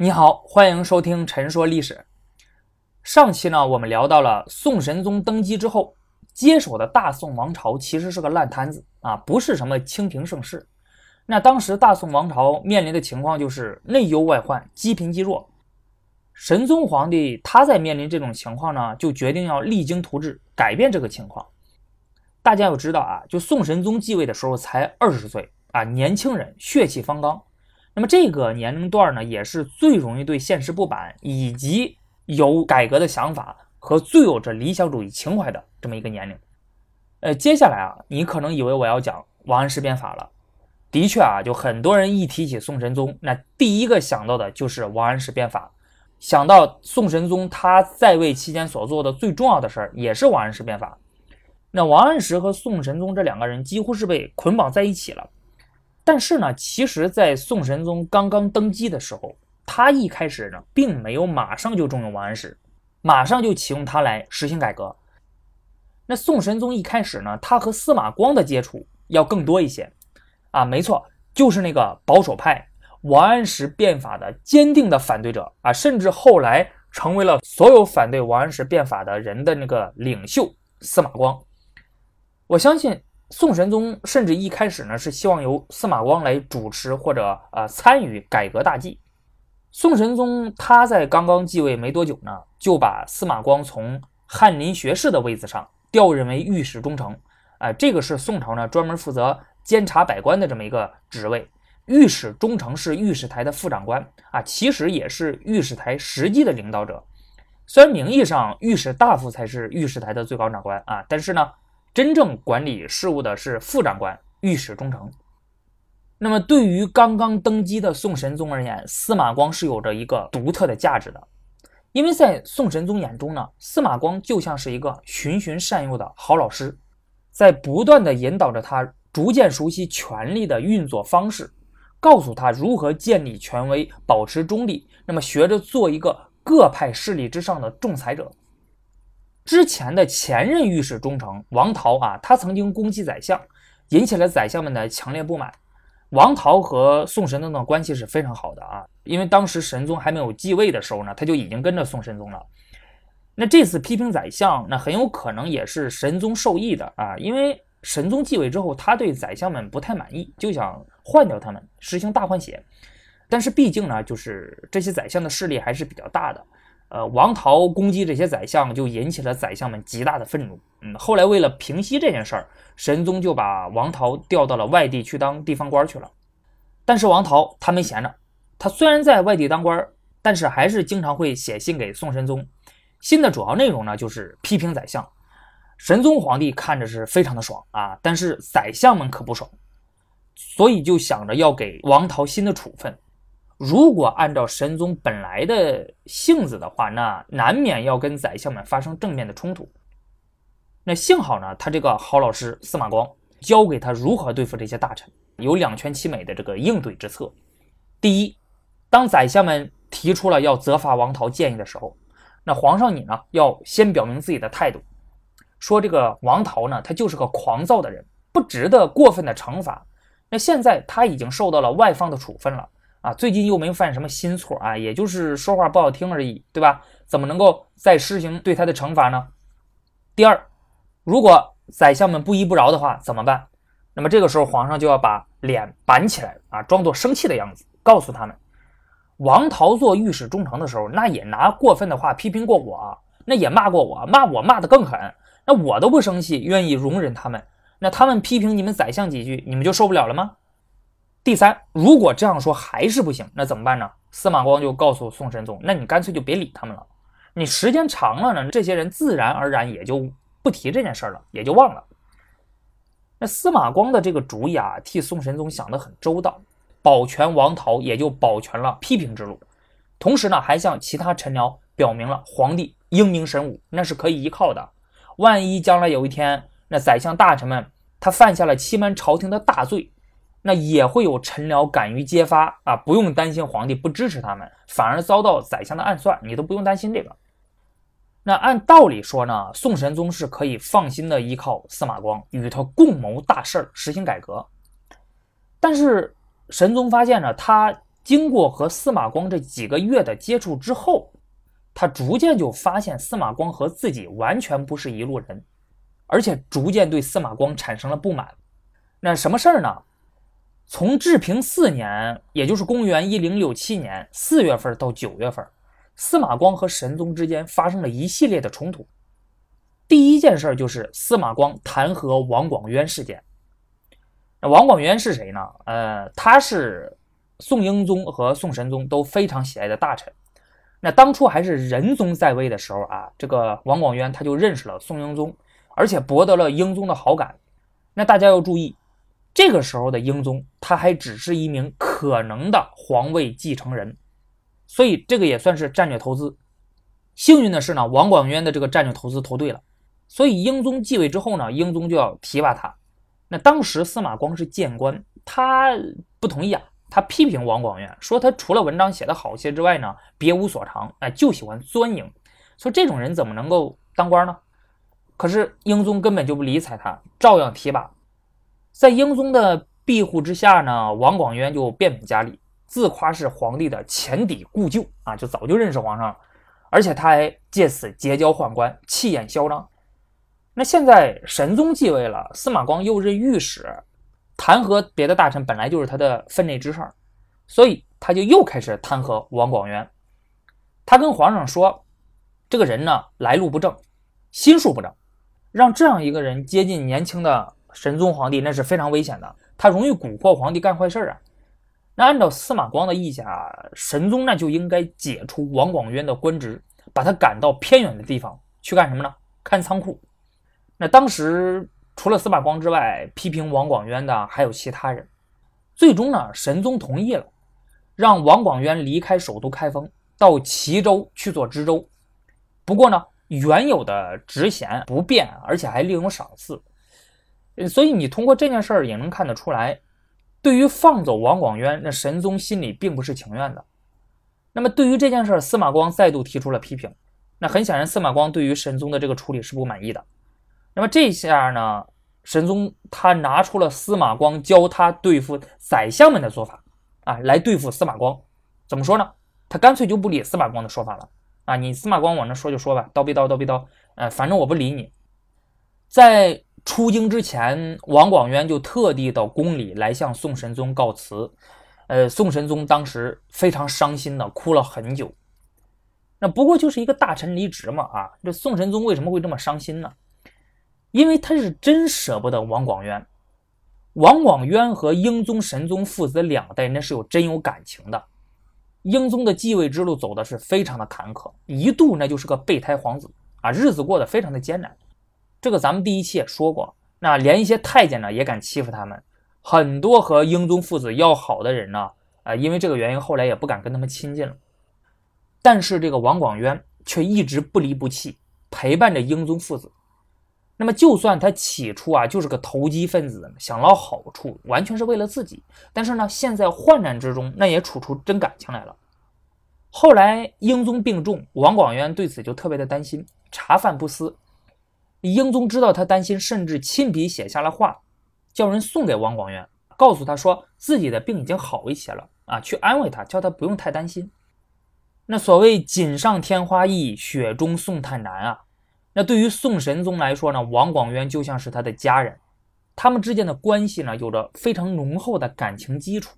你好，欢迎收听《陈说历史》。上期呢，我们聊到了宋神宗登基之后接手的大宋王朝其实是个烂摊子啊，不是什么清平盛世。那当时大宋王朝面临的情况就是内忧外患，积贫积弱。神宗皇帝他在面临这种情况呢，就决定要励精图治，改变这个情况。大家要知道啊，就宋神宗继位的时候才二十岁啊，年轻人血气方刚。那么这个年龄段呢，也是最容易对现实不满，以及有改革的想法和最有着理想主义情怀的这么一个年龄。呃，接下来啊，你可能以为我要讲王安石变法了。的确啊，就很多人一提起宋神宗，那第一个想到的就是王安石变法，想到宋神宗他在位期间所做的最重要的事儿，也是王安石变法。那王安石和宋神宗这两个人几乎是被捆绑在一起了。但是呢，其实，在宋神宗刚刚登基的时候，他一开始呢，并没有马上就重用王安石，马上就启用他来实行改革。那宋神宗一开始呢，他和司马光的接触要更多一些，啊，没错，就是那个保守派王安石变法的坚定的反对者啊，甚至后来成为了所有反对王安石变法的人的那个领袖司马光。我相信。宋神宗甚至一开始呢是希望由司马光来主持或者呃参与改革大计。宋神宗他在刚刚继位没多久呢，就把司马光从翰林学士的位子上调任为御史中丞。啊，这个是宋朝呢专门负责监察百官的这么一个职位。御史中丞是御史台的副长官啊，其实也是御史台实际的领导者。虽然名义上御史大夫才是御史台的最高长官啊，但是呢。真正管理事务的是副长官御史中丞。那么，对于刚刚登基的宋神宗而言，司马光是有着一个独特的价值的，因为在宋神宗眼中呢，司马光就像是一个循循善诱的好老师，在不断的引导着他，逐渐熟悉权力的运作方式，告诉他如何建立权威，保持中立，那么学着做一个各派势力之上的仲裁者。之前的前任御史中丞王陶啊，他曾经攻击宰相，引起了宰相们的强烈不满。王陶和宋神宗的关系是非常好的啊，因为当时神宗还没有继位的时候呢，他就已经跟着宋神宗了。那这次批评宰相，那很有可能也是神宗受益的啊，因为神宗继位之后，他对宰相们不太满意，就想换掉他们，实行大换血。但是毕竟呢，就是这些宰相的势力还是比较大的。呃，王陶攻击这些宰相，就引起了宰相们极大的愤怒。嗯，后来为了平息这件事儿，神宗就把王陶调到了外地去当地方官去了。但是王陶他没闲着，他虽然在外地当官，但是还是经常会写信给宋神宗。信的主要内容呢，就是批评宰相。神宗皇帝看着是非常的爽啊，但是宰相们可不爽，所以就想着要给王陶新的处分。如果按照神宗本来的性子的话，那难免要跟宰相们发生正面的冲突。那幸好呢，他这个好老师司马光教给他如何对付这些大臣，有两全其美的这个应对之策。第一，当宰相们提出了要责罚王陶建议的时候，那皇上你呢要先表明自己的态度，说这个王陶呢他就是个狂躁的人，不值得过分的惩罚。那现在他已经受到了外方的处分了。啊，最近又没犯什么新错啊，也就是说话不好听而已，对吧？怎么能够再施行对他的惩罚呢？第二，如果宰相们不依不饶的话，怎么办？那么这个时候，皇上就要把脸板起来啊，装作生气的样子，告诉他们：王陶做御史中丞的时候，那也拿过分的话批评过我，那也骂过我，骂我骂得更狠。那我都不生气，愿意容忍他们，那他们批评你们宰相几句，你们就受不了了吗？第三，如果这样说还是不行，那怎么办呢？司马光就告诉宋神宗：“那你干脆就别理他们了。你时间长了呢，这些人自然而然也就不提这件事了，也就忘了。”那司马光的这个主意啊，替宋神宗想得很周到，保全王陶，也就保全了批评之路。同时呢，还向其他臣僚表明了皇帝英明神武，那是可以依靠的。万一将来有一天，那宰相大臣们他犯下了欺瞒朝廷的大罪。那也会有臣僚敢于揭发啊，不用担心皇帝不支持他们，反而遭到宰相的暗算，你都不用担心这个。那按道理说呢，宋神宗是可以放心的依靠司马光，与他共谋大事儿，实行改革。但是神宗发现呢，他经过和司马光这几个月的接触之后，他逐渐就发现司马光和自己完全不是一路人，而且逐渐对司马光产生了不满。那什么事儿呢？从治平四年，也就是公元一零六七年四月份到九月份，司马光和神宗之间发生了一系列的冲突。第一件事就是司马光弹劾王广渊事件。那王广渊是谁呢？呃，他是。宋英宗和宋神宗都非常喜爱的大臣。那当初还是仁宗在位的时候啊，这个王广渊他就认识了宋英宗，而且博得了英宗的好感。那大家要注意，这个时候的英宗他还只是一名可能的皇位继承人，所以这个也算是战略投资。幸运的是呢，王广渊的这个战略投资投对了，所以英宗继位之后呢，英宗就要提拔他。那当时司马光是谏官，他不同意啊。他批评王广渊，说他除了文章写得好些之外呢，别无所长，哎，就喜欢钻营，说这种人怎么能够当官呢？可是英宗根本就不理睬他，照样提拔。在英宗的庇护之下呢，王广渊就变本加厉，自夸是皇帝的前邸故旧啊，就早就认识皇上了，而且他还借此结交宦官，气焰嚣张。那现在神宗继位了，司马光又任御史。弹劾别的大臣本来就是他的分内之事，所以他就又开始弹劾王广渊。他跟皇上说：“这个人呢，来路不正，心术不正，让这样一个人接近年轻的神宗皇帝，那是非常危险的。他容易蛊惑皇帝干坏事儿啊。”那按照司马光的意见啊，神宗那就应该解除王广渊的官职，把他赶到偏远的地方去干什么呢？看仓库。那当时。除了司马光之外，批评王广渊的还有其他人。最终呢，神宗同意了，让王广渊离开首都开封，到齐州去做知州。不过呢，原有的职衔不变，而且还另有赏赐。所以你通过这件事儿也能看得出来，对于放走王广渊，那神宗心里并不是情愿的。那么对于这件事儿，司马光再度提出了批评。那很显然，司马光对于神宗的这个处理是不满意的。那么这下呢，神宗他拿出了司马光教他对付宰相们的做法啊，来对付司马光。怎么说呢？他干脆就不理司马光的说法了啊！你司马光往那说就说吧，叨逼叨叨逼叨，呃，反正我不理你。在出京之前，王广渊就特地到宫里来向宋神宗告辞。呃，宋神宗当时非常伤心的哭了很久。那不过就是一个大臣离职嘛啊，这宋神宗为什么会这么伤心呢？因为他是真舍不得王广渊，王广渊和英宗、神宗父子两代那是有真有感情的。英宗的继位之路走的是非常的坎坷，一度那就是个备胎皇子啊，日子过得非常的艰难。这个咱们第一期也说过，那连一些太监呢也敢欺负他们，很多和英宗父子要好的人呢，啊，因为这个原因后来也不敢跟他们亲近了。但是这个王广渊却一直不离不弃，陪伴着英宗父子。那么，就算他起初啊就是个投机分子，想捞好处，完全是为了自己。但是呢，现在患难之中，那也处出真感情来了。后来英宗病重，王广渊对此就特别的担心，茶饭不思。英宗知道他担心，甚至亲笔写下了话，叫人送给王广渊，告诉他说自己的病已经好一些了啊，去安慰他，叫他不用太担心。那所谓锦上添花易，雪中送炭难啊。那对于宋神宗来说呢，王广渊就像是他的家人，他们之间的关系呢，有着非常浓厚的感情基础。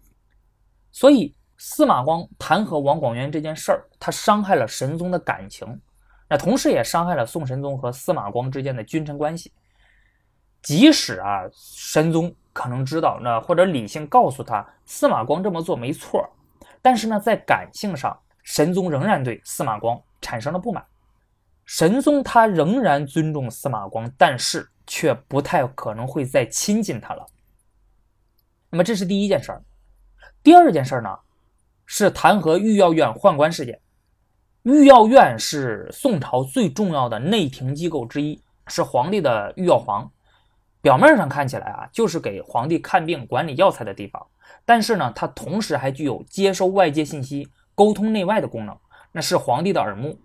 所以司马光弹劾王广渊这件事儿，他伤害了神宗的感情，那同时也伤害了宋神宗和司马光之间的君臣关系。即使啊，神宗可能知道，那或者理性告诉他司马光这么做没错，但是呢，在感性上，神宗仍然对司马光产生了不满。神宗他仍然尊重司马光，但是却不太可能会再亲近他了。那么这是第一件事儿。第二件事儿呢，是弹劾御药院宦官事件。御药院是宋朝最重要的内廷机构之一，是皇帝的御药房。表面上看起来啊，就是给皇帝看病、管理药材的地方，但是呢，它同时还具有接收外界信息、沟通内外的功能，那是皇帝的耳目。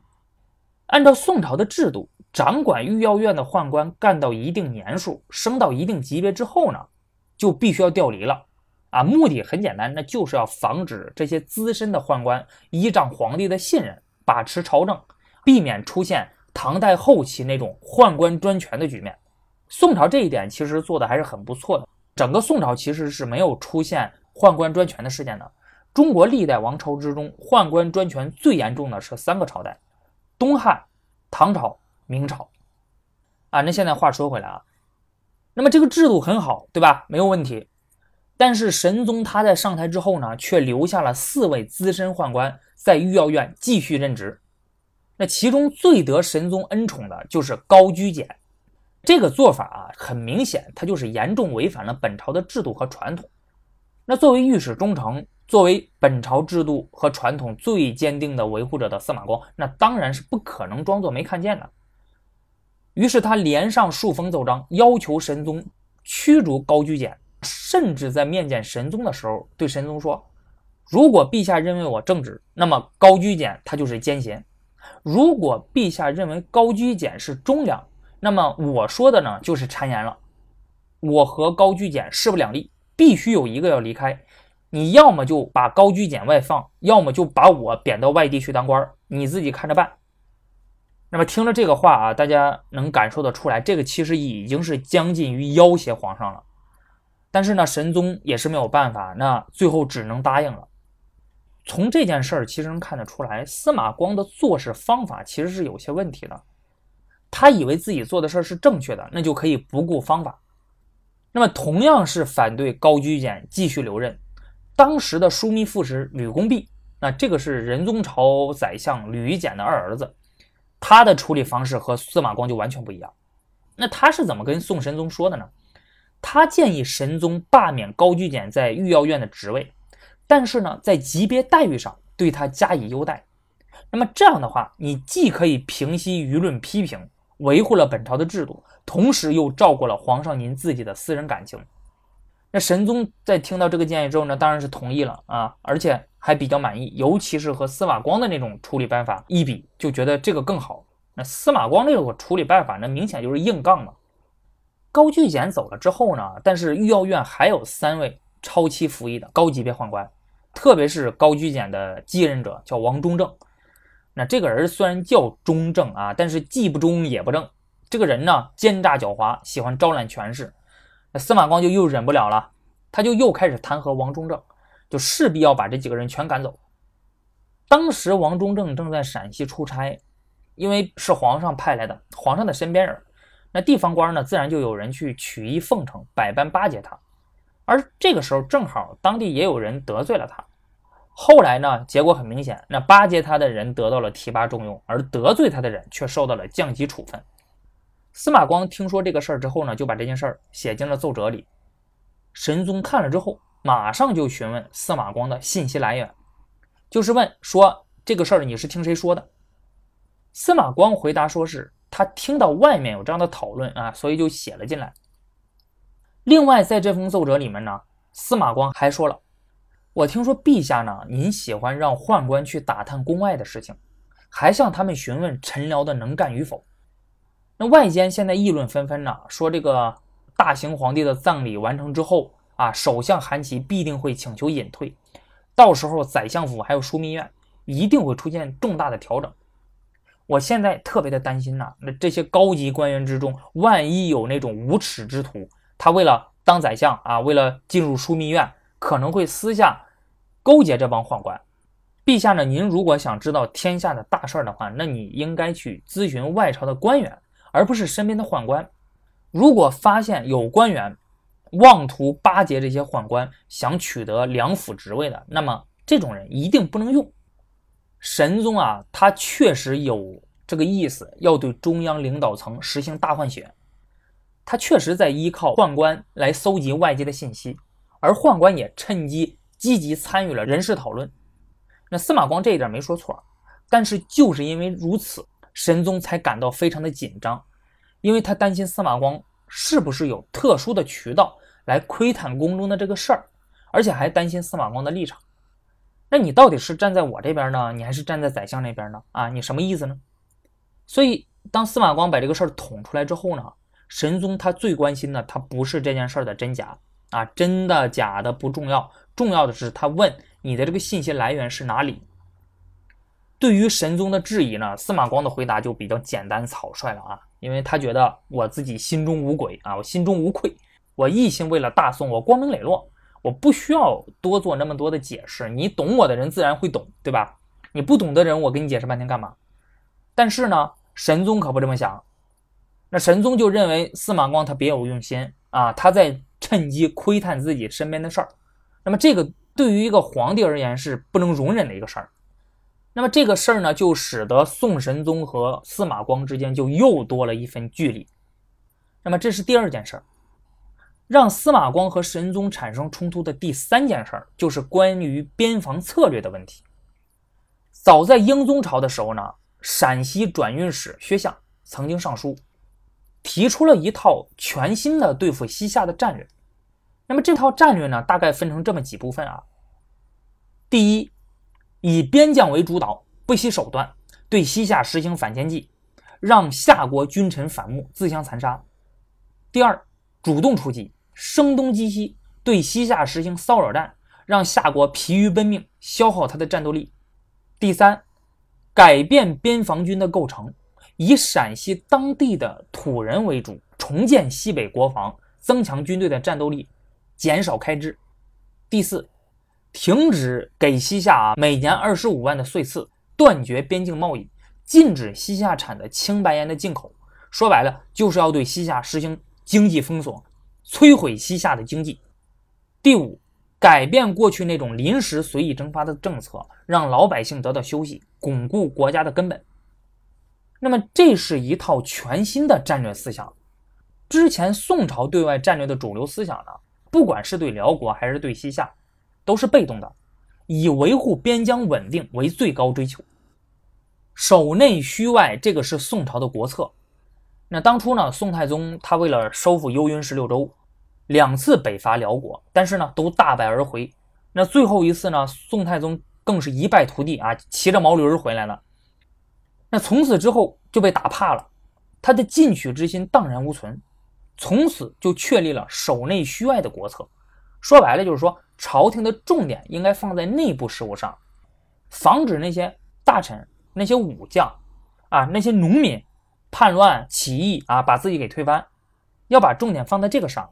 按照宋朝的制度，掌管御药院的宦官干到一定年数，升到一定级别之后呢，就必须要调离了，啊，目的很简单，那就是要防止这些资深的宦官依仗皇帝的信任把持朝政，避免出现唐代后期那种宦官专权的局面。宋朝这一点其实做的还是很不错的，整个宋朝其实是没有出现宦官专权的事件的。中国历代王朝之中，宦官专权最严重的是三个朝代：东汉、唐朝、明朝。啊，那现在话说回来啊，那么这个制度很好，对吧？没有问题。但是神宗他在上台之后呢，却留下了四位资深宦官在御药院继续任职。那其中最得神宗恩宠的就是高居简。这个做法啊，很明显，他就是严重违反了本朝的制度和传统。那作为御史中丞，作为本朝制度和传统最坚定的维护者的司马光，那当然是不可能装作没看见的。于是他连上数封奏章，要求神宗驱逐高居简。甚至在面见神宗的时候，对神宗说：“如果陛下认为我正直，那么高居简他就是奸贤；如果陛下认为高居简是忠良，那么我说的呢就是谗言了。我和高居简势不两立，必须有一个要离开。你要么就把高居简外放，要么就把我贬到外地去当官，你自己看着办。”那么听了这个话啊，大家能感受得出来，这个其实已经是将近于要挟皇上了。但是呢，神宗也是没有办法，那最后只能答应了。从这件事儿其实能看得出来，司马光的做事方法其实是有些问题的。他以为自己做的事儿是正确的，那就可以不顾方法。那么同样是反对高居简继续留任，当时的枢密副使吕公弼，那这个是仁宗朝宰相吕夷简的二儿子，他的处理方式和司马光就完全不一样。那他是怎么跟宋神宗说的呢？他建议神宗罢免高居简在御药院的职位，但是呢，在级别待遇上对他加以优待。那么这样的话，你既可以平息舆论批评，维护了本朝的制度，同时又照顾了皇上您自己的私人感情。那神宗在听到这个建议之后呢，当然是同意了啊，而且还比较满意，尤其是和司马光的那种处理办法一比，就觉得这个更好。那司马光那种处理办法，那明显就是硬杠嘛。高居简走了之后呢？但是御药院还有三位超期服役的高级别宦官，特别是高居简的继任者叫王中正。那这个人虽然叫中正啊，但是既不忠也不正。这个人呢奸诈狡猾，喜欢招揽权势。那司马光就又忍不了了，他就又开始弹劾王中正，就势必要把这几个人全赶走。当时王中正正在陕西出差，因为是皇上派来的，皇上的身边人。那地方官呢，自然就有人去曲意奉承，百般巴结他。而这个时候，正好当地也有人得罪了他。后来呢，结果很明显，那巴结他的人得到了提拔重用，而得罪他的人却受到了降级处分。司马光听说这个事儿之后呢，就把这件事儿写进了奏折里。神宗看了之后，马上就询问司马光的信息来源，就是问说这个事儿你是听谁说的？司马光回答说是。他听到外面有这样的讨论啊，所以就写了进来。另外，在这封奏折里面呢，司马光还说了：“我听说陛下呢，您喜欢让宦官去打探宫外的事情，还向他们询问臣僚的能干与否。那外间现在议论纷纷呢，说这个大行皇帝的葬礼完成之后啊，首相韩琦必定会请求隐退，到时候宰相府还有枢密院一定会出现重大的调整。”我现在特别的担心呐，那这些高级官员之中，万一有那种无耻之徒，他为了当宰相啊，为了进入枢密院，可能会私下勾结这帮宦官。陛下呢，您如果想知道天下的大事的话，那你应该去咨询外朝的官员，而不是身边的宦官。如果发现有官员妄图巴结这些宦官，想取得两府职位的，那么这种人一定不能用。神宗啊，他确实有这个意思，要对中央领导层实行大换血。他确实在依靠宦官来搜集外界的信息，而宦官也趁机积极参与了人事讨论。那司马光这一点没说错，但是就是因为如此，神宗才感到非常的紧张，因为他担心司马光是不是有特殊的渠道来窥探宫中的这个事儿，而且还担心司马光的立场。那你到底是站在我这边呢，你还是站在宰相那边呢？啊，你什么意思呢？所以，当司马光把这个事儿捅出来之后呢，神宗他最关心的他不是这件事儿的真假，啊，真的假的不重要，重要的是他问你的这个信息来源是哪里。对于神宗的质疑呢，司马光的回答就比较简单草率了啊，因为他觉得我自己心中无鬼啊，我心中无愧，我一心为了大宋，我光明磊落，我不需要多做那么多的解释，你懂我的人自然会懂，对吧？你不懂的人，我给你解释半天干嘛？但是呢，神宗可不这么想，那神宗就认为司马光他别有用心啊，他在趁机窥探自己身边的事儿，那么这个对于一个皇帝而言是不能容忍的一个事儿。那么这个事儿呢，就使得宋神宗和司马光之间就又多了一份距离。那么这是第二件事儿，让司马光和神宗产生冲突的第三件事儿，就是关于边防策略的问题。早在英宗朝的时候呢，陕西转运使薛相曾经上书，提出了一套全新的对付西夏的战略。那么这套战略呢，大概分成这么几部分啊。第一。以边将为主导，不惜手段对西夏实行反间计，让夏国君臣反目，自相残杀。第二，主动出击，声东击西，对西夏实行骚扰战，让夏国疲于奔命，消耗他的战斗力。第三，改变边防军的构成，以陕西当地的土人为主，重建西北国防，增强军队的战斗力，减少开支。第四。停止给西夏啊每年二十五万的岁赐，断绝边境贸易，禁止西夏产的青白盐的进口。说白了，就是要对西夏实行经济封锁，摧毁西夏的经济。第五，改变过去那种临时随意征发的政策，让老百姓得到休息，巩固国家的根本。那么，这是一套全新的战略思想。之前宋朝对外战略的主流思想呢，不管是对辽国还是对西夏。都是被动的，以维护边疆稳定为最高追求，守内虚外，这个是宋朝的国策。那当初呢，宋太宗他为了收复幽云十六州，两次北伐辽国，但是呢都大败而回。那最后一次呢，宋太宗更是一败涂地啊，骑着毛驴儿回来了。那从此之后就被打怕了，他的进取之心荡然无存，从此就确立了守内虚外的国策。说白了就是说。朝廷的重点应该放在内部事务上，防止那些大臣、那些武将啊、那些农民叛乱起义啊，把自己给推翻。要把重点放在这个上。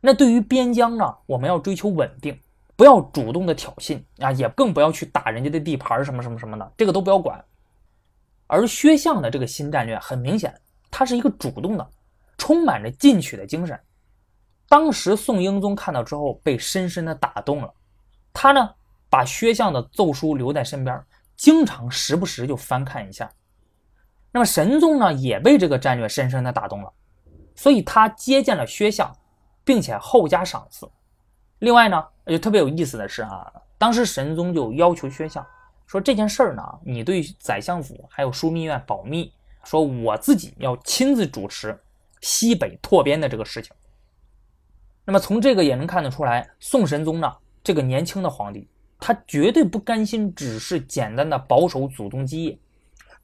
那对于边疆呢，我们要追求稳定，不要主动的挑衅啊，也更不要去打人家的地盘什么什么什么的，这个都不要管。而薛相的这个新战略很明显，他是一个主动的，充满着进取的精神。当时宋英宗看到之后被深深的打动了，他呢把薛相的奏书留在身边，经常时不时就翻看一下。那么神宗呢也被这个战略深深的打动了，所以他接见了薛相，并且厚加赏赐。另外呢，就特别有意思的是啊，当时神宗就要求薛相说这件事儿呢，你对宰相府还有枢密院保密，说我自己要亲自主持西北拓边的这个事情。那么从这个也能看得出来，宋神宗呢这个年轻的皇帝，他绝对不甘心只是简单的保守祖宗基业，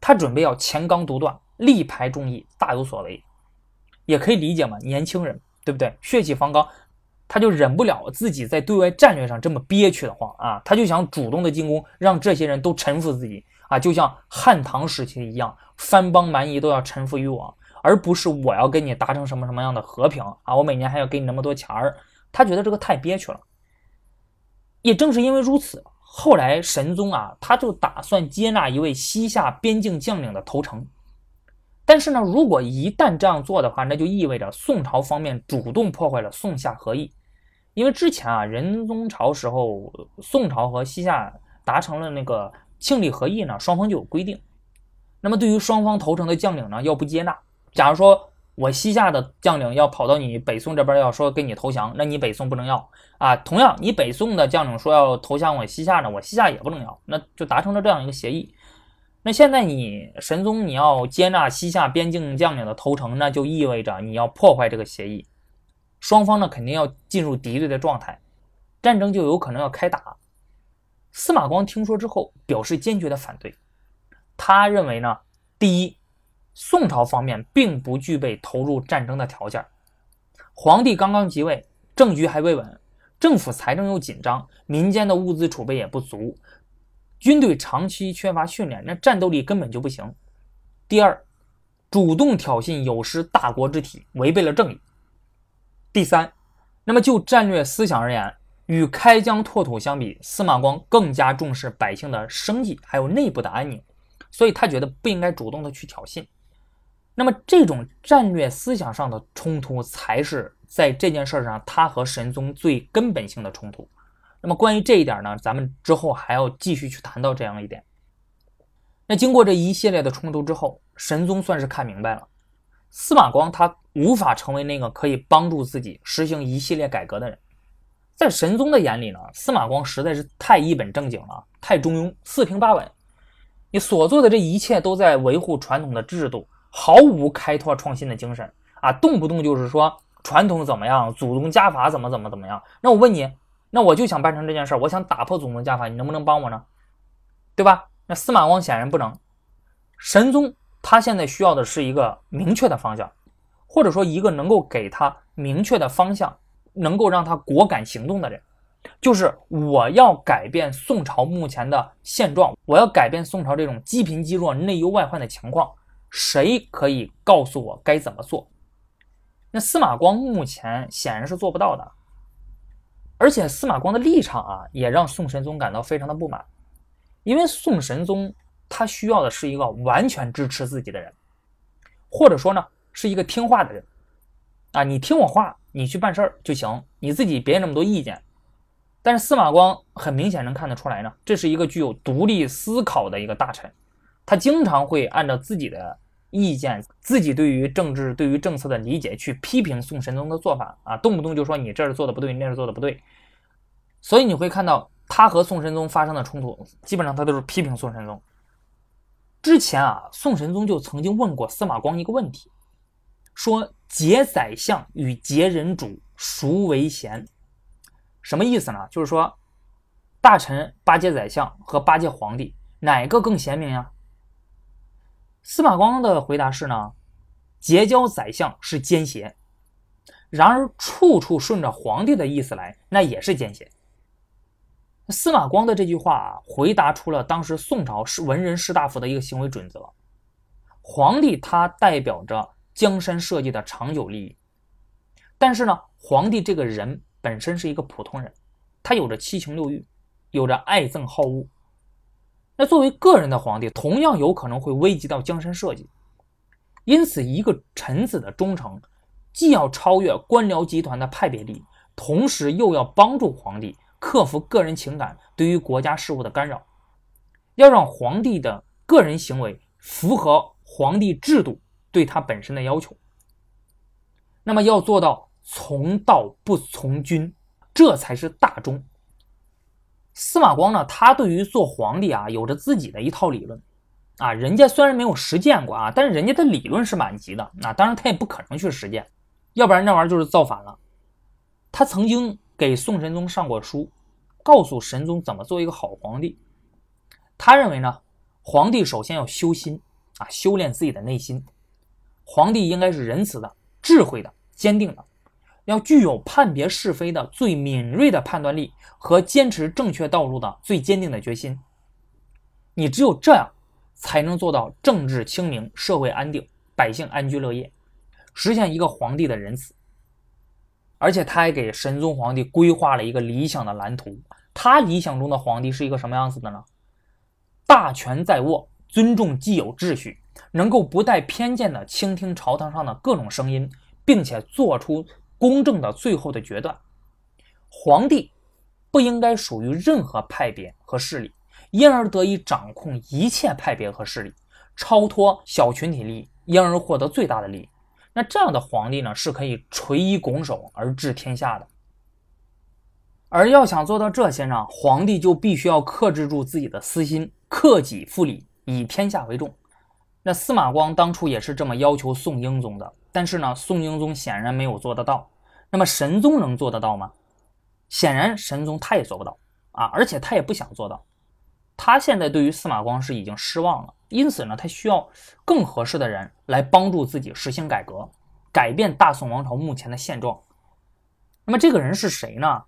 他准备要乾纲独断，力排众议，大有所为。也可以理解嘛，年轻人对不对？血气方刚，他就忍不了自己在对外战略上这么憋屈的慌啊，他就想主动的进攻，让这些人都臣服自己啊，就像汉唐时期一样，藩邦蛮夷都要臣服于我。而不是我要跟你达成什么什么样的和平啊？我每年还要给你那么多钱儿，他觉得这个太憋屈了。也正是因为如此，后来神宗啊，他就打算接纳一位西夏边境将领的投诚。但是呢，如果一旦这样做的话，那就意味着宋朝方面主动破坏了宋夏和议。因为之前啊，仁宗朝时候，宋朝和西夏达成了那个庆历和议呢，双方就有规定。那么对于双方投诚的将领呢，要不接纳。假如说我西夏的将领要跑到你北宋这边，要说跟你投降，那你北宋不能要啊。同样，你北宋的将领说要投降我西夏呢，我西夏也不能要，那就达成了这样一个协议。那现在你神宗你要接纳西夏边境将领的投诚，那就意味着你要破坏这个协议，双方呢肯定要进入敌对的状态，战争就有可能要开打。司马光听说之后表示坚决的反对，他认为呢，第一。宋朝方面并不具备投入战争的条件，皇帝刚刚即位，政局还未稳，政府财政又紧张，民间的物资储备也不足，军队长期缺乏训练，那战斗力根本就不行。第二，主动挑衅有失大国之体，违背了正义。第三，那么就战略思想而言，与开疆拓土相比，司马光更加重视百姓的生计，还有内部的安宁，所以他觉得不应该主动的去挑衅。那么这种战略思想上的冲突，才是在这件事上他和神宗最根本性的冲突。那么关于这一点呢，咱们之后还要继续去谈到这样一点。那经过这一系列的冲突之后，神宗算是看明白了，司马光他无法成为那个可以帮助自己实行一系列改革的人。在神宗的眼里呢，司马光实在是太一本正经了，太中庸，四平八稳。你所做的这一切都在维护传统的制度。毫无开拓创新的精神啊，动不动就是说传统怎么样，祖宗家法怎么怎么怎么样。那我问你，那我就想办成这件事儿，我想打破祖宗家法，你能不能帮我呢？对吧？那司马光显然不能。神宗他现在需要的是一个明确的方向，或者说一个能够给他明确的方向，能够让他果敢行动的人。就是我要改变宋朝目前的现状，我要改变宋朝这种积贫积弱、内忧外患的情况。谁可以告诉我该怎么做？那司马光目前显然是做不到的，而且司马光的立场啊，也让宋神宗感到非常的不满，因为宋神宗他需要的是一个完全支持自己的人，或者说呢，是一个听话的人啊，你听我话，你去办事儿就行，你自己别那么多意见。但是司马光很明显能看得出来呢，这是一个具有独立思考的一个大臣。他经常会按照自己的意见、自己对于政治、对于政策的理解去批评宋神宗的做法啊，动不动就说你这儿做的不对，那儿做的不对。所以你会看到他和宋神宗发生的冲突，基本上他都是批评宋神宗。之前啊，宋神宗就曾经问过司马光一个问题，说“节宰相与节人主，孰为贤？”什么意思呢？就是说，大臣巴结宰相和巴结皇帝，哪个更贤明呀？司马光的回答是呢，结交宰相是奸邪，然而处处顺着皇帝的意思来，那也是奸邪。司马光的这句话啊，回答出了当时宋朝是文人士大夫的一个行为准则。皇帝他代表着江山社稷的长久利益，但是呢，皇帝这个人本身是一个普通人，他有着七情六欲，有着爱憎好恶。那作为个人的皇帝，同样有可能会危及到江山社稷。因此，一个臣子的忠诚，既要超越官僚集团的派别利益，同时又要帮助皇帝克服个人情感对于国家事务的干扰，要让皇帝的个人行为符合皇帝制度对他本身的要求。那么，要做到从道不从君，这才是大忠。司马光呢，他对于做皇帝啊，有着自己的一套理论，啊，人家虽然没有实践过啊，但是人家的理论是满级的，那当然他也不可能去实践，要不然那玩意儿就是造反了。他曾经给宋神宗上过书，告诉神宗怎么做一个好皇帝。他认为呢，皇帝首先要修心啊，修炼自己的内心，皇帝应该是仁慈的、智慧的、坚定的。要具有判别是非的最敏锐的判断力和坚持正确道路的最坚定的决心。你只有这样，才能做到政治清明、社会安定、百姓安居乐业，实现一个皇帝的仁慈。而且他还给神宗皇帝规划了一个理想的蓝图。他理想中的皇帝是一个什么样子的呢？大权在握，尊重既有秩序，能够不带偏见的倾听朝堂上的各种声音，并且做出。公正的最后的决断，皇帝不应该属于任何派别和势力，因而得以掌控一切派别和势力，超脱小群体利益，因而获得最大的利益。那这样的皇帝呢，是可以垂衣拱手而治天下的。而要想做到这些呢，皇帝就必须要克制住自己的私心，克己复礼，以天下为重。那司马光当初也是这么要求宋英宗的。但是呢，宋英宗显然没有做得到。那么神宗能做得到吗？显然神宗他也做不到啊，而且他也不想做到。他现在对于司马光是已经失望了，因此呢，他需要更合适的人来帮助自己实行改革，改变大宋王朝目前的现状。那么这个人是谁呢？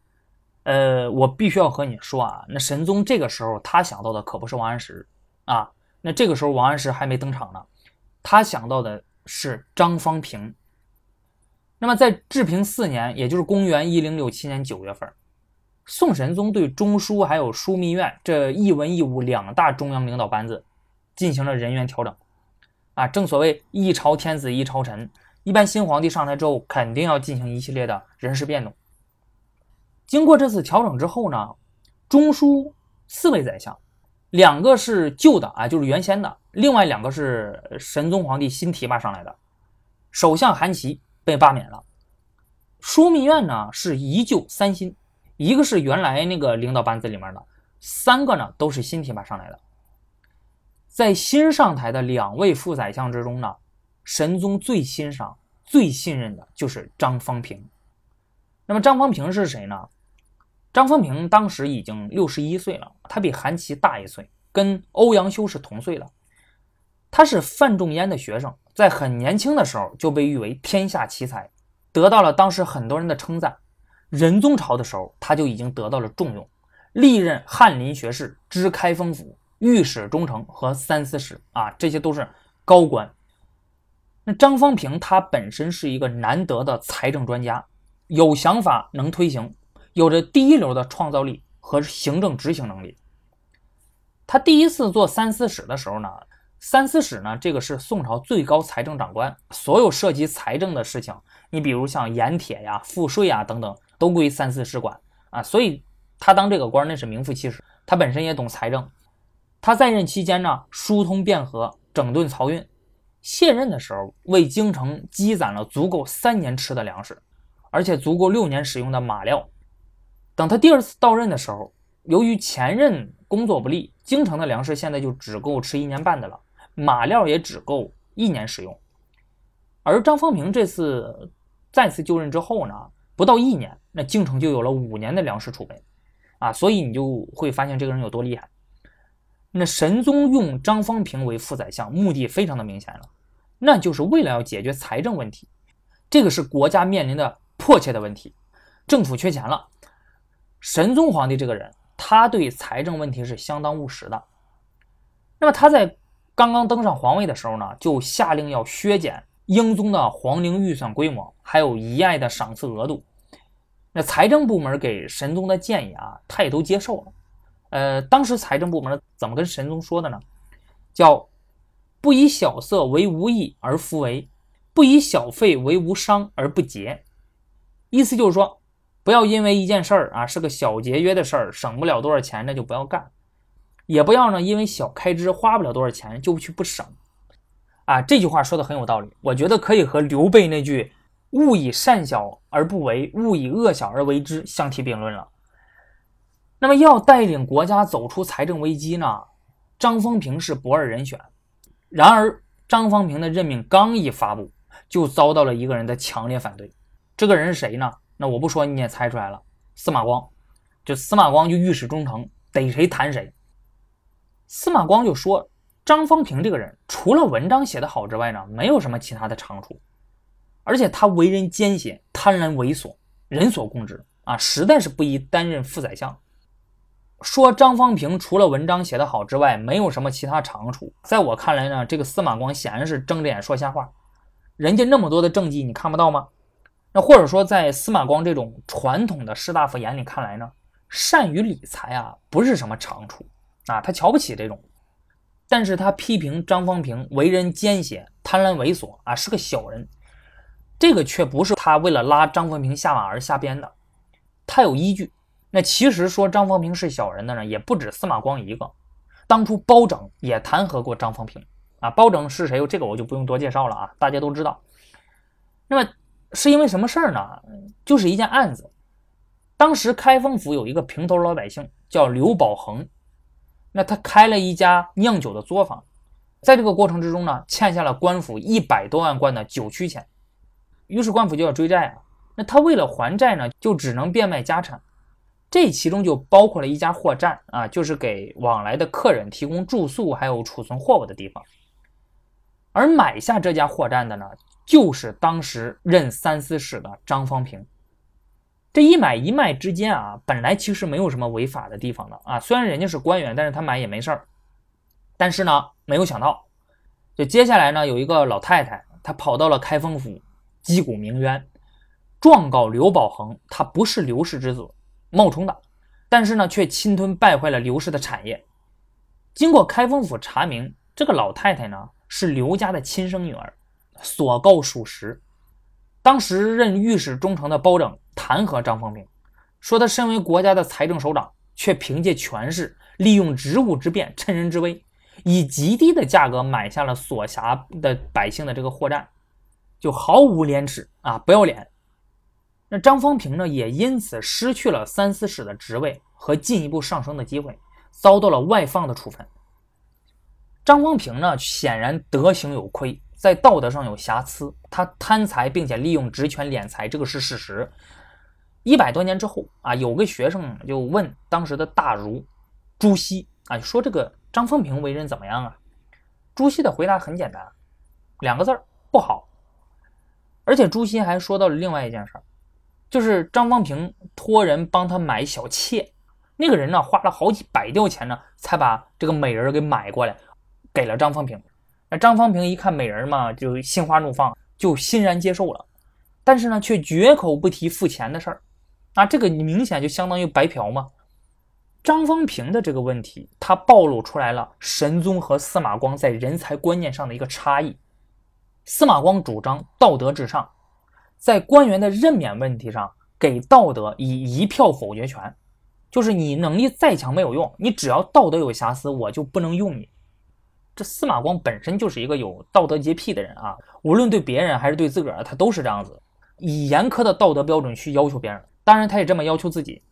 呃，我必须要和你说啊，那神宗这个时候他想到的可不是王安石啊，那这个时候王安石还没登场呢，他想到的是张方平。那么在治平四年，也就是公元一零六七年九月份，宋神宗对中书还有枢密院这一文一武两大中央领导班子进行了人员调整。啊，正所谓一朝天子一朝臣，一般新皇帝上台之后，肯定要进行一系列的人事变动。经过这次调整之后呢，中书四位宰相，两个是旧的啊，就是原先的；另外两个是神宗皇帝新提拔上来的。首相韩琦。被罢免了。枢密院呢是一旧三新，一个是原来那个领导班子里面的，三个呢都是新提拔上来的。在新上台的两位副宰相之中呢，神宗最欣赏、最信任的就是张方平。那么张方平是谁呢？张方平当时已经六十一岁了，他比韩琦大一岁，跟欧阳修是同岁了。他是范仲淹的学生。在很年轻的时候就被誉为天下奇才，得到了当时很多人的称赞。仁宗朝的时候，他就已经得到了重用，历任翰林学士、知开封府、御史中丞和三司使啊，这些都是高官。那张方平他本身是一个难得的财政专家，有想法能推行，有着第一流的创造力和行政执行能力。他第一次做三司使的时候呢？三司使呢，这个是宋朝最高财政长官，所有涉及财政的事情，你比如像盐铁呀、赋税呀等等，都归三司使管啊。所以他当这个官那是名副其实。他本身也懂财政，他在任期间呢，疏通汴河，整顿漕运。卸任的时候，为京城积攒了足够三年吃的粮食，而且足够六年使用的马料。等他第二次到任的时候，由于前任工作不力，京城的粮食现在就只够吃一年半的了。马料也只够一年使用，而张方平这次再次就任之后呢，不到一年，那京城就有了五年的粮食储备，啊，所以你就会发现这个人有多厉害。那神宗用张方平为副宰相，目的非常的明显了，那就是为了要解决财政问题，这个是国家面临的迫切的问题，政府缺钱了。神宗皇帝这个人，他对财政问题是相当务实的，那么他在。刚刚登上皇位的时候呢，就下令要削减英宗的皇陵预算规模，还有遗爱的赏赐额度。那财政部门给神宗的建议啊，他也都接受了。呃，当时财政部门怎么跟神宗说的呢？叫不以小色为无益而弗为，不以小费为无伤而不节。意思就是说，不要因为一件事儿啊是个小节约的事儿，省不了多少钱，那就不要干。也不要呢，因为小开支花不了多少钱就去不省，啊，这句话说的很有道理。我觉得可以和刘备那句“勿以善小而不为，勿以恶小而为之”相提并论了。那么要带领国家走出财政危机呢，张方平是不二人选。然而，张方平的任命刚一发布，就遭到了一个人的强烈反对。这个人是谁呢？那我不说你也猜出来了，司马光。就司马光就御史中丞，逮谁弹谁。司马光就说：“张方平这个人，除了文章写得好之外呢，没有什么其他的长处。而且他为人奸邪、贪婪猥琐，人所共知啊，实在是不宜担任副宰相。”说张方平除了文章写得好之外，没有什么其他长处。在我看来呢，这个司马光显然是睁着眼说瞎话。人家那么多的政绩，你看不到吗？那或者说，在司马光这种传统的士大夫眼里看来呢，善于理财啊，不是什么长处。啊，他瞧不起这种，但是他批评张方平为人奸邪、贪婪猥琐啊，是个小人。这个却不是他为了拉张方平下马而瞎编的，他有依据。那其实说张方平是小人的呢，也不止司马光一个。当初包拯也弹劾过张方平啊。包拯是谁？这个我就不用多介绍了啊，大家都知道。那么是因为什么事儿呢？就是一件案子。当时开封府有一个平头老百姓叫刘宝恒。那他开了一家酿酒的作坊，在这个过程之中呢，欠下了官府一百多万贯的酒曲钱，于是官府就要追债啊。那他为了还债呢，就只能变卖家产，这其中就包括了一家货站啊，就是给往来的客人提供住宿还有储存货物的地方。而买下这家货站的呢，就是当时任三司使的张方平。这一买一卖之间啊，本来其实没有什么违法的地方的啊。虽然人家是官员，但是他买也没事儿。但是呢，没有想到，就接下来呢，有一个老太太，她跑到了开封府，击鼓鸣冤，状告刘宝恒，他不是刘氏之子，冒充的。但是呢，却侵吞败坏了刘氏的产业。经过开封府查明，这个老太太呢是刘家的亲生女儿，所告属实。当时任御史中丞的包拯。弹劾张方平，说他身为国家的财政首长，却凭借权势，利用职务之便，趁人之危，以极低的价格买下了所辖的百姓的这个货栈，就毫无廉耻啊，不要脸。那张方平呢，也因此失去了三司使的职位和进一步上升的机会，遭到了外放的处分。张方平呢，显然德行有亏，在道德上有瑕疵，他贪财并且利用职权敛财，这个是事实。一百多年之后啊，有个学生就问当时的大儒朱熹啊，说这个张方平为人怎么样啊？朱熹的回答很简单，两个字儿不好。而且朱熹还说到了另外一件事儿，就是张方平托人帮他买小妾，那个人呢花了好几百吊钱呢，才把这个美人给买过来，给了张方平。那张方平一看美人嘛，就心花怒放，就欣然接受了，但是呢，却绝口不提付钱的事儿。啊，这个明显就相当于白嫖嘛！张方平的这个问题，他暴露出来了神宗和司马光在人才观念上的一个差异。司马光主张道德至上，在官员的任免问题上，给道德以一票否决权，就是你能力再强没有用，你只要道德有瑕疵，我就不能用你。这司马光本身就是一个有道德洁癖的人啊，无论对别人还是对自个儿，他都是这样子，以严苛的道德标准去要求别人。当然，他也这么要求自己。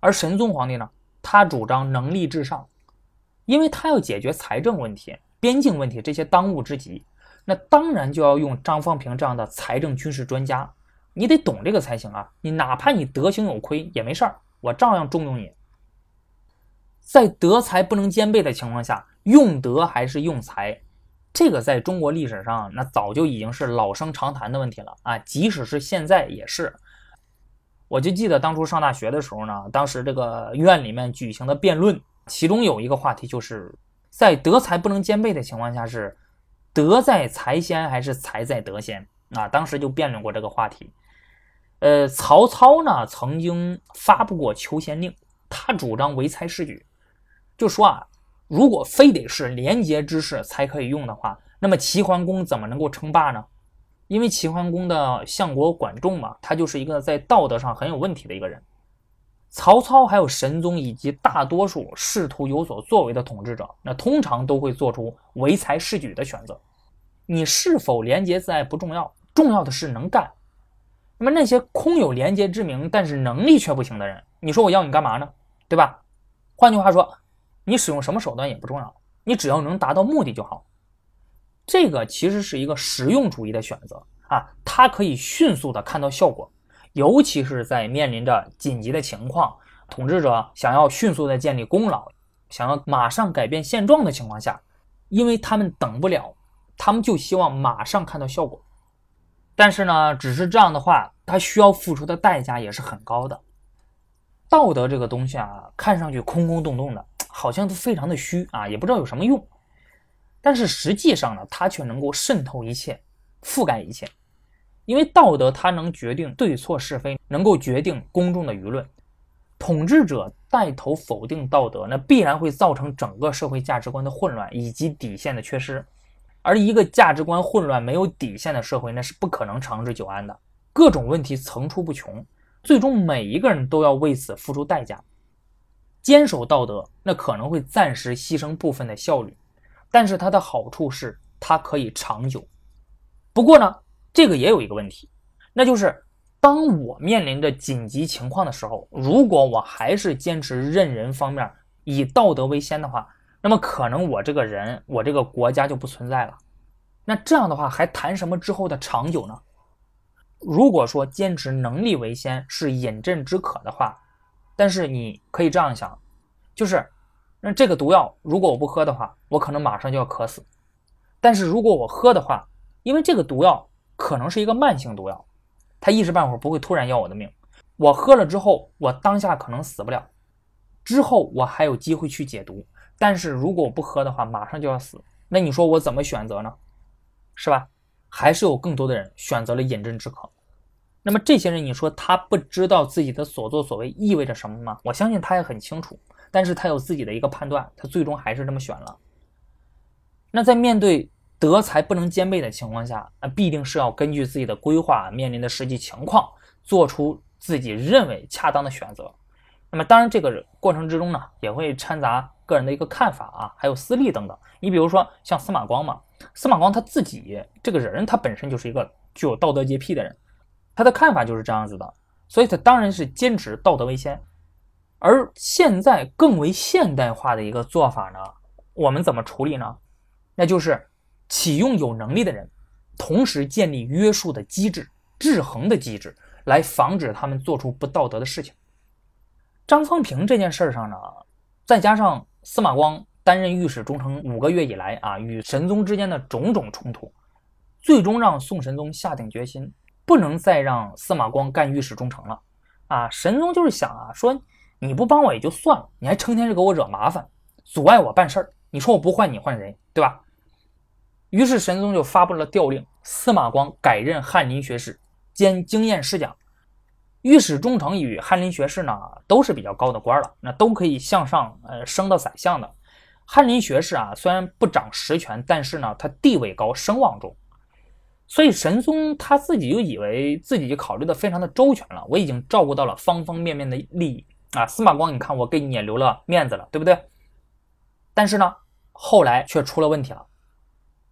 而神宗皇帝呢，他主张能力至上，因为他要解决财政问题、边境问题这些当务之急，那当然就要用张方平这样的财政军事专家。你得懂这个才行啊！你哪怕你德行有亏也没事儿，我照样重用你。在德才不能兼备的情况下，用德还是用才，这个在中国历史上那早就已经是老生常谈的问题了啊！即使是现在也是。我就记得当初上大学的时候呢，当时这个院里面举行的辩论，其中有一个话题就是在德才不能兼备的情况下，是德在才先还是才在德先啊？当时就辩论过这个话题。呃，曹操呢曾经发布过求贤令，他主张唯才是举，就说啊，如果非得是廉洁之士才可以用的话，那么齐桓公怎么能够称霸呢？因为齐桓公的相国管仲嘛，他就是一个在道德上很有问题的一个人。曹操还有神宗以及大多数试图有所作为的统治者，那通常都会做出唯才是举的选择。你是否廉洁自爱不重要，重要的是能干。那么那些空有廉洁之名，但是能力却不行的人，你说我要你干嘛呢？对吧？换句话说，你使用什么手段也不重要，你只要能达到目的就好。这个其实是一个实用主义的选择啊，它可以迅速的看到效果，尤其是在面临着紧急的情况，统治者想要迅速的建立功劳，想要马上改变现状的情况下，因为他们等不了，他们就希望马上看到效果。但是呢，只是这样的话，他需要付出的代价也是很高的。道德这个东西啊，看上去空空洞洞的，好像都非常的虚啊，也不知道有什么用。但是实际上呢，它却能够渗透一切，覆盖一切，因为道德它能决定对错是非，能够决定公众的舆论。统治者带头否定道德，那必然会造成整个社会价值观的混乱以及底线的缺失。而一个价值观混乱、没有底线的社会，那是不可能长治久安的。各种问题层出不穷，最终每一个人都要为此付出代价。坚守道德，那可能会暂时牺牲部分的效率。但是它的好处是，它可以长久。不过呢，这个也有一个问题，那就是当我面临着紧急情况的时候，如果我还是坚持任人方面以道德为先的话，那么可能我这个人，我这个国家就不存在了。那这样的话，还谈什么之后的长久呢？如果说坚持能力为先是饮鸩止渴的话，但是你可以这样想，就是。那这个毒药，如果我不喝的话，我可能马上就要渴死。但是如果我喝的话，因为这个毒药可能是一个慢性毒药，它一时半会儿不会突然要我的命。我喝了之后，我当下可能死不了，之后我还有机会去解毒。但是如果我不喝的话，马上就要死。那你说我怎么选择呢？是吧？还是有更多的人选择了饮鸩止渴。那么这些人，你说他不知道自己的所作所为意味着什么吗？我相信他也很清楚，但是他有自己的一个判断，他最终还是这么选了。那在面对德才不能兼备的情况下，那必定是要根据自己的规划、面临的实际情况，做出自己认为恰当的选择。那么当然，这个过程之中呢，也会掺杂个人的一个看法啊，还有私利等等。你比如说像司马光嘛，司马光他自己这个人，他本身就是一个具有道德洁癖的人，他的看法就是这样子的，所以他当然是坚持道德为先。而现在更为现代化的一个做法呢，我们怎么处理呢？那就是启用有能力的人，同时建立约束的机制、制衡的机制，来防止他们做出不道德的事情。张方平这件事上呢，再加上司马光担任御史中丞五个月以来啊，与神宗之间的种种冲突，最终让宋神宗下定决心，不能再让司马光干御史中丞了。啊，神宗就是想啊，说你不帮我也就算了，你还成天是给我惹麻烦，阻碍我办事儿。你说我不换你换谁，对吧？于是神宗就发布了调令，司马光改任翰林学士兼经验侍讲。御史中丞与翰林学士呢，都是比较高的官了，那都可以向上呃升到宰相的。翰林学士啊，虽然不掌实权，但是呢，他地位高，声望重。所以神宗他自己就以为自己就考虑的非常的周全了，我已经照顾到了方方面面的利益啊。司马光，你看我给你也留了面子了，对不对？但是呢，后来却出了问题了。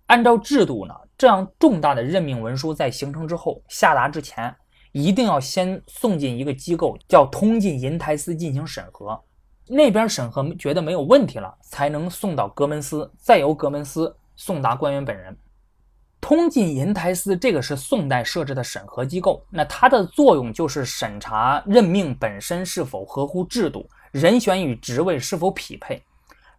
按照制度呢，这样重大的任命文书在形成之后下达之前，一定要先送进一个机构，叫通进银台司进行审核。那边审核觉得没有问题了，才能送到阁门司，再由阁门司送达官员本人。通晋银台司这个是宋代设置的审核机构，那它的作用就是审查任命本身是否合乎制度，人选与职位是否匹配。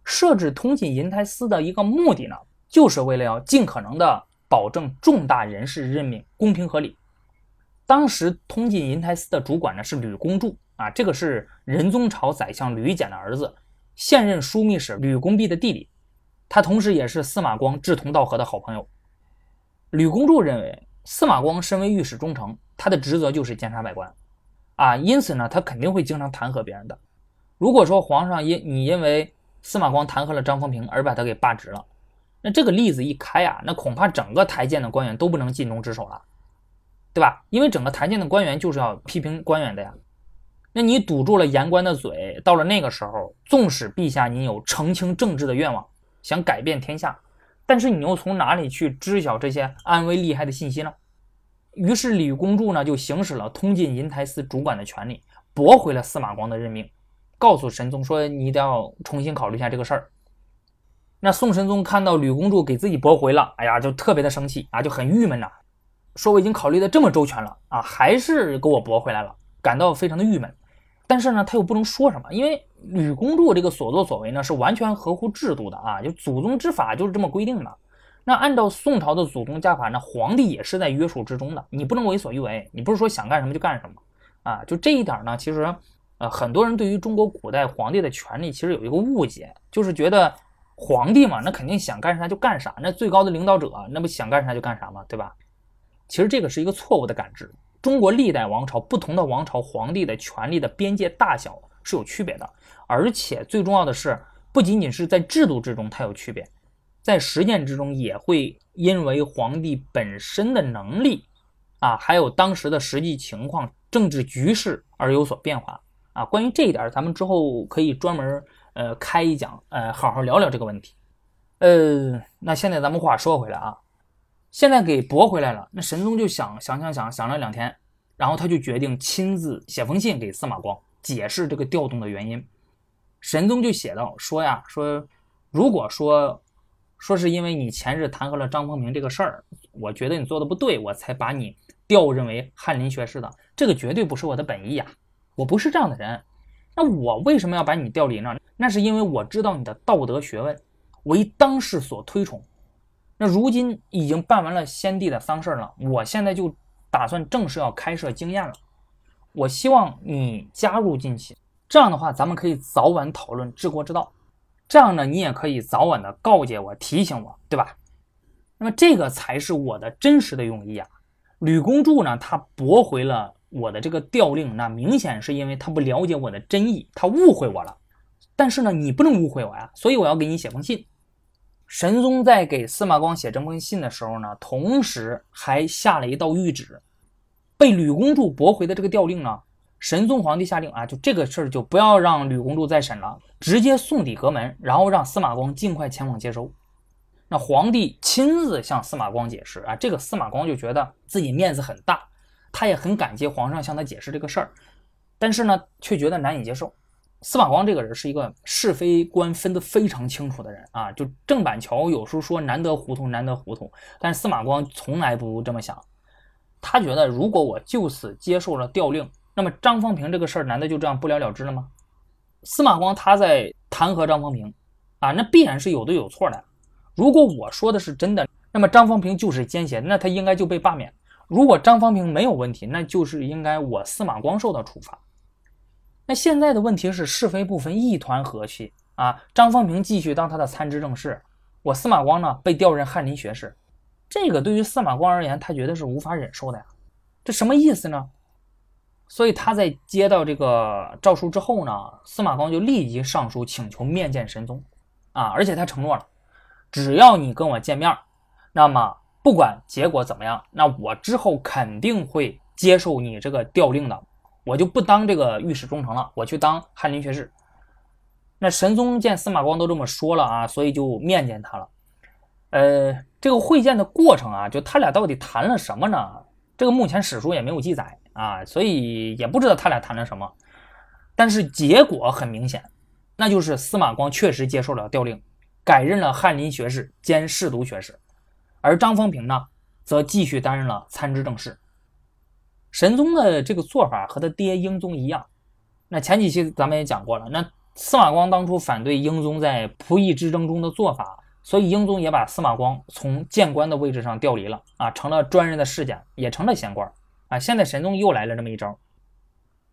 设置通晋银台司的一个目的呢？就是为了要尽可能的保证重大人事任命公平合理。当时通晋银台司的主管呢是吕公著啊，这个是仁宗朝宰相吕简的儿子，现任枢密使吕公弼的弟弟，他同时也是司马光志同道合的好朋友。吕公著认为，司马光身为御史中丞，他的职责就是监察百官啊，因此呢，他肯定会经常弹劾别人的。如果说皇上因你因为司马光弹劾了张丰平而把他给罢职了。那这个例子一开啊，那恐怕整个台谏的官员都不能尽忠职守了，对吧？因为整个台谏的官员就是要批评官员的呀。那你堵住了言官的嘴，到了那个时候，纵使陛下您有澄清政治的愿望，想改变天下，但是你又从哪里去知晓这些安危利害的信息呢？于是吕公著呢就行使了通进银台司主管的权利，驳回了司马光的任命，告诉神宗说你一定要重新考虑一下这个事儿。那宋神宗看到吕公著给自己驳回了，哎呀，就特别的生气啊，就很郁闷呐，说我已经考虑的这么周全了啊，还是给我驳回来了，感到非常的郁闷。但是呢，他又不能说什么，因为吕公著这个所作所为呢，是完全合乎制度的啊，就祖宗之法就是这么规定的。那按照宋朝的祖宗家法，那皇帝也是在约束之中的，你不能为所欲为，你不是说想干什么就干什么啊。就这一点呢，其实呃，很多人对于中国古代皇帝的权利其实有一个误解，就是觉得。皇帝嘛，那肯定想干啥就干啥，那最高的领导者，那不想干啥就干啥嘛？对吧？其实这个是一个错误的感知。中国历代王朝，不同的王朝皇帝的权力的边界大小是有区别的，而且最重要的是，不仅仅是在制度之中它有区别，在实践之中也会因为皇帝本身的能力啊，还有当时的实际情况、政治局势而有所变化啊。关于这一点，咱们之后可以专门。呃，开一讲，呃，好好聊聊这个问题。呃，那现在咱们话说回来啊，现在给驳回来了。那神宗就想想想想想了两天，然后他就决定亲自写封信给司马光，解释这个调动的原因。神宗就写道说呀，说如果说说是因为你前日弹劾了张丰平这个事儿，我觉得你做的不对，我才把你调任为翰林学士的，这个绝对不是我的本意呀，我不是这样的人。那我为什么要把你调离呢？那是因为我知道你的道德学问，为当世所推崇。那如今已经办完了先帝的丧事了，我现在就打算正式要开设经验了。我希望你加入进去。这样的话，咱们可以早晚讨论治国之道。这样呢，你也可以早晚的告诫我、提醒我，对吧？那么这个才是我的真实的用意啊。吕公柱呢，他驳回了我的这个调令，那明显是因为他不了解我的真意，他误会我了。但是呢，你不能误会我呀，所以我要给你写封信。神宗在给司马光写这封信的时候呢，同时还下了一道谕旨，被吕公柱驳回的这个调令呢，神宗皇帝下令啊，就这个事儿就不要让吕公柱再审了，直接送抵阁门，然后让司马光尽快前往接收。那皇帝亲自向司马光解释啊，这个司马光就觉得自己面子很大，他也很感激皇上向他解释这个事儿，但是呢，却觉得难以接受。司马光这个人是一个是非观分得非常清楚的人啊，就郑板桥有时候说难得糊涂，难得糊涂，但是司马光从来不这么想，他觉得如果我就此接受了调令，那么张方平这个事儿难道就这样不了了之了吗？司马光他在弹劾张方平啊，那必然是有对有错的。如果我说的是真的，那么张方平就是奸邪，那他应该就被罢免；如果张方平没有问题，那就是应该我司马光受到处罚。那现在的问题是是非不分，一团和气啊！张方平继续当他的参知政事，我司马光呢被调任翰林学士，这个对于司马光而言，他觉得是无法忍受的呀。这什么意思呢？所以他在接到这个诏书之后呢，司马光就立即上书请求面见神宗啊，而且他承诺了，只要你跟我见面，那么不管结果怎么样，那我之后肯定会接受你这个调令的。我就不当这个御史中丞了，我去当翰林学士。那神宗见司马光都这么说了啊，所以就面见他了。呃，这个会见的过程啊，就他俩到底谈了什么呢？这个目前史书也没有记载啊，所以也不知道他俩谈了什么。但是结果很明显，那就是司马光确实接受了调令，改任了翰林学士兼侍读学士，而张方平呢，则继续担任了参知政事。神宗的这个做法和他爹英宗一样，那前几期咱们也讲过了。那司马光当初反对英宗在仆役之争中的做法，所以英宗也把司马光从谏官的位置上调离了啊，成了专任的侍讲，也成了闲官啊。现在神宗又来了这么一招。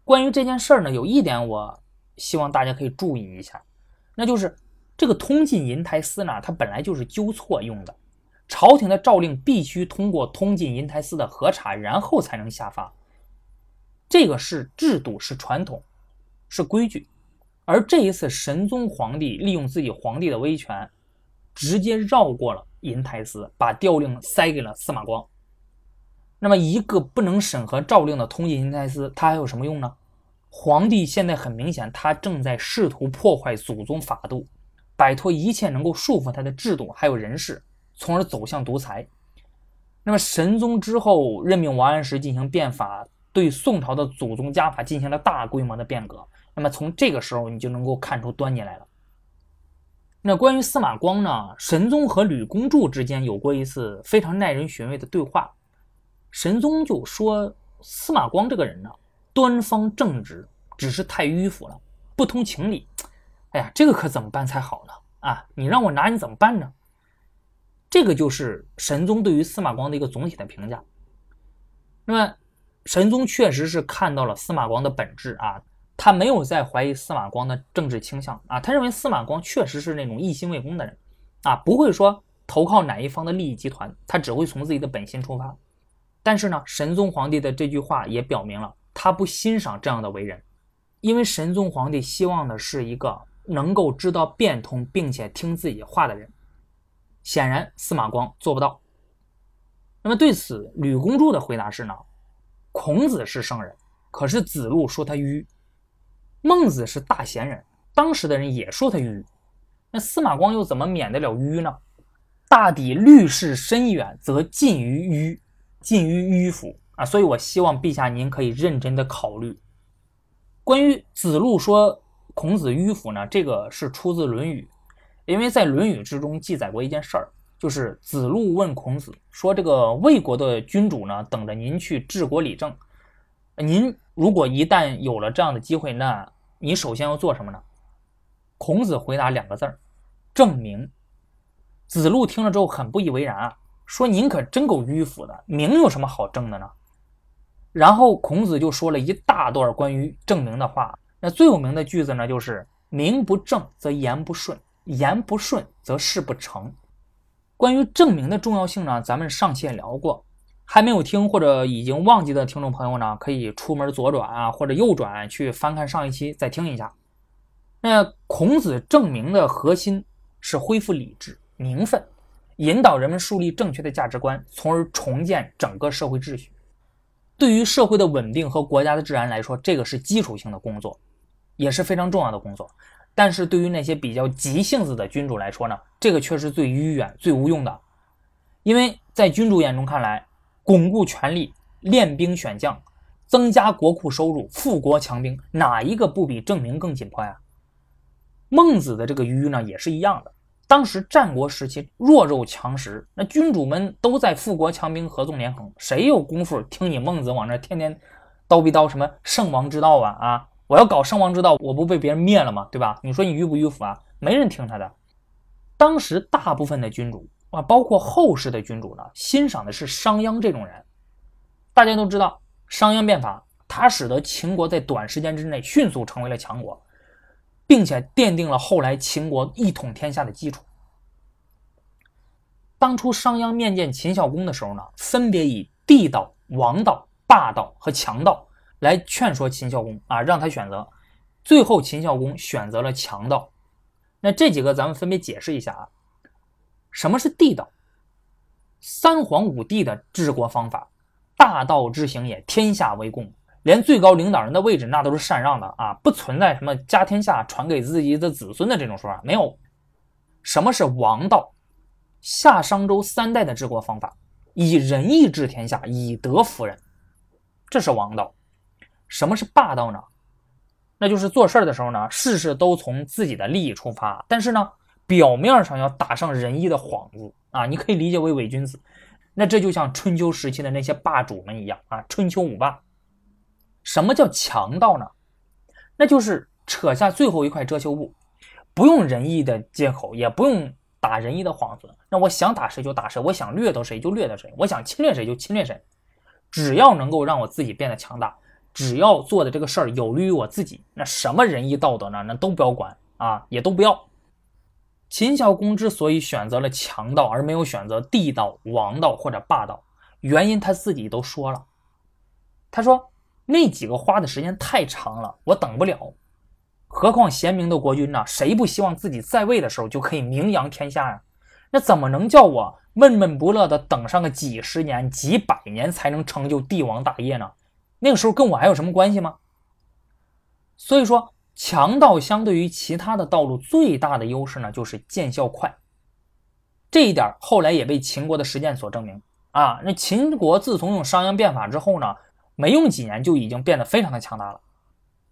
关于这件事儿呢，有一点我希望大家可以注意一下，那就是这个通进银台司呢，它本来就是纠错用的。朝廷的诏令必须通过通进银台司的核查，然后才能下发。这个是制度，是传统，是规矩。而这一次，神宗皇帝利用自己皇帝的威权，直接绕过了银台司，把调令塞给了司马光。那么，一个不能审核诏令的通晋银台司，它还有什么用呢？皇帝现在很明显，他正在试图破坏祖宗法度，摆脱一切能够束缚他的制度，还有人事。从而走向独裁。那么神宗之后任命王安石进行变法，对宋朝的祖宗家法进行了大规模的变革。那么从这个时候你就能够看出端倪来了。那关于司马光呢？神宗和吕公柱之间有过一次非常耐人寻味的对话。神宗就说司马光这个人呢，端方正直，只是太迂腐了，不通情理。哎呀，这个可怎么办才好呢？啊，你让我拿你怎么办呢？这个就是神宗对于司马光的一个总体的评价。那么，神宗确实是看到了司马光的本质啊，他没有在怀疑司马光的政治倾向啊，他认为司马光确实是那种一心为公的人啊，不会说投靠哪一方的利益集团，他只会从自己的本心出发。但是呢，神宗皇帝的这句话也表明了他不欣赏这样的为人，因为神宗皇帝希望的是一个能够知道变通并且听自己话的人。显然，司马光做不到。那么对此，吕公柱的回答是呢：孔子是圣人，可是子路说他愚；孟子是大贤人，当时的人也说他迂。那司马光又怎么免得了迂呢？大抵虑事深远，则近于迂，近于迂腐啊！所以我希望陛下您可以认真的考虑。关于子路说孔子迂腐呢，这个是出自《论语》。因为在《论语》之中记载过一件事儿，就是子路问孔子说：“这个魏国的君主呢，等着您去治国理政。您如果一旦有了这样的机会，那你首先要做什么呢？”孔子回答两个字儿：“证明。”子路听了之后很不以为然啊，说：“您可真够迂腐的，名有什么好证的呢？”然后孔子就说了一大段关于证明的话。那最有名的句子呢，就是“名不正则言不顺，言不顺则事不成”。关于证明的重要性呢，咱们上期也聊过。还没有听或者已经忘记的听众朋友呢，可以出门左转啊，或者右转去翻看上一期再听一下。那孔子证明的核心是恢复理智、名分，引导人们树立正确的价值观，从而重建整个社会秩序。对于社会的稳定和国家的治安来说，这个是基础性的工作，也是非常重要的工作。但是对于那些比较急性子的君主来说呢，这个却是最迂远、最无用的，因为在君主眼中看来。巩固权力、练兵选将、增加国库收入、富国强兵，哪一个不比证明更紧迫呀？孟子的这个迂呢，也是一样的。当时战国时期弱肉强食，那君主们都在富国强兵、合纵连横，谁有功夫听你孟子往那天天叨逼叨什么圣王之道啊？啊，我要搞圣王之道，我不被别人灭了吗？对吧？你说你迂不迂腐啊？没人听他的。当时大部分的君主。啊，包括后世的君主呢，欣赏的是商鞅这种人。大家都知道，商鞅变法，他使得秦国在短时间之内迅速成为了强国，并且奠定了后来秦国一统天下的基础。当初商鞅面见秦孝公的时候呢，分别以地道、王道、霸道和强道来劝说秦孝公啊，让他选择。最后，秦孝公选择了强道。那这几个咱们分别解释一下啊。什么是地道？三皇五帝的治国方法，大道之行也，天下为公。连最高领导人的位置，那都是禅让的啊，不存在什么家天下传给自己的子孙的这种说法，没有。什么是王道？夏商周三代的治国方法，以仁义治天下，以德服人，这是王道。什么是霸道呢？那就是做事的时候呢，事事都从自己的利益出发，但是呢。表面上要打上仁义的幌子啊，你可以理解为伪君子。那这就像春秋时期的那些霸主们一样啊，春秋五霸。什么叫强盗呢？那就是扯下最后一块遮羞布，不用仁义的借口，也不用打仁义的幌子。那我想打谁就打谁，我想掠夺谁就掠夺谁，我想侵略谁就侵略谁。只要能够让我自己变得强大，只要做的这个事儿有利于我自己，那什么仁义道德呢？那都不要管啊，也都不要。秦孝公之所以选择了强盗，而没有选择地道、王道或者霸道，原因他自己都说了。他说那几个花的时间太长了，我等不了。何况贤明的国君呢？谁不希望自己在位的时候就可以名扬天下呀？那怎么能叫我闷闷不乐的等上个几十年、几百年才能成就帝王大业呢？那个时候跟我还有什么关系吗？所以说。强盗相对于其他的道路最大的优势呢，就是见效快。这一点后来也被秦国的实践所证明啊。那秦国自从用商鞅变法之后呢，没用几年就已经变得非常的强大了。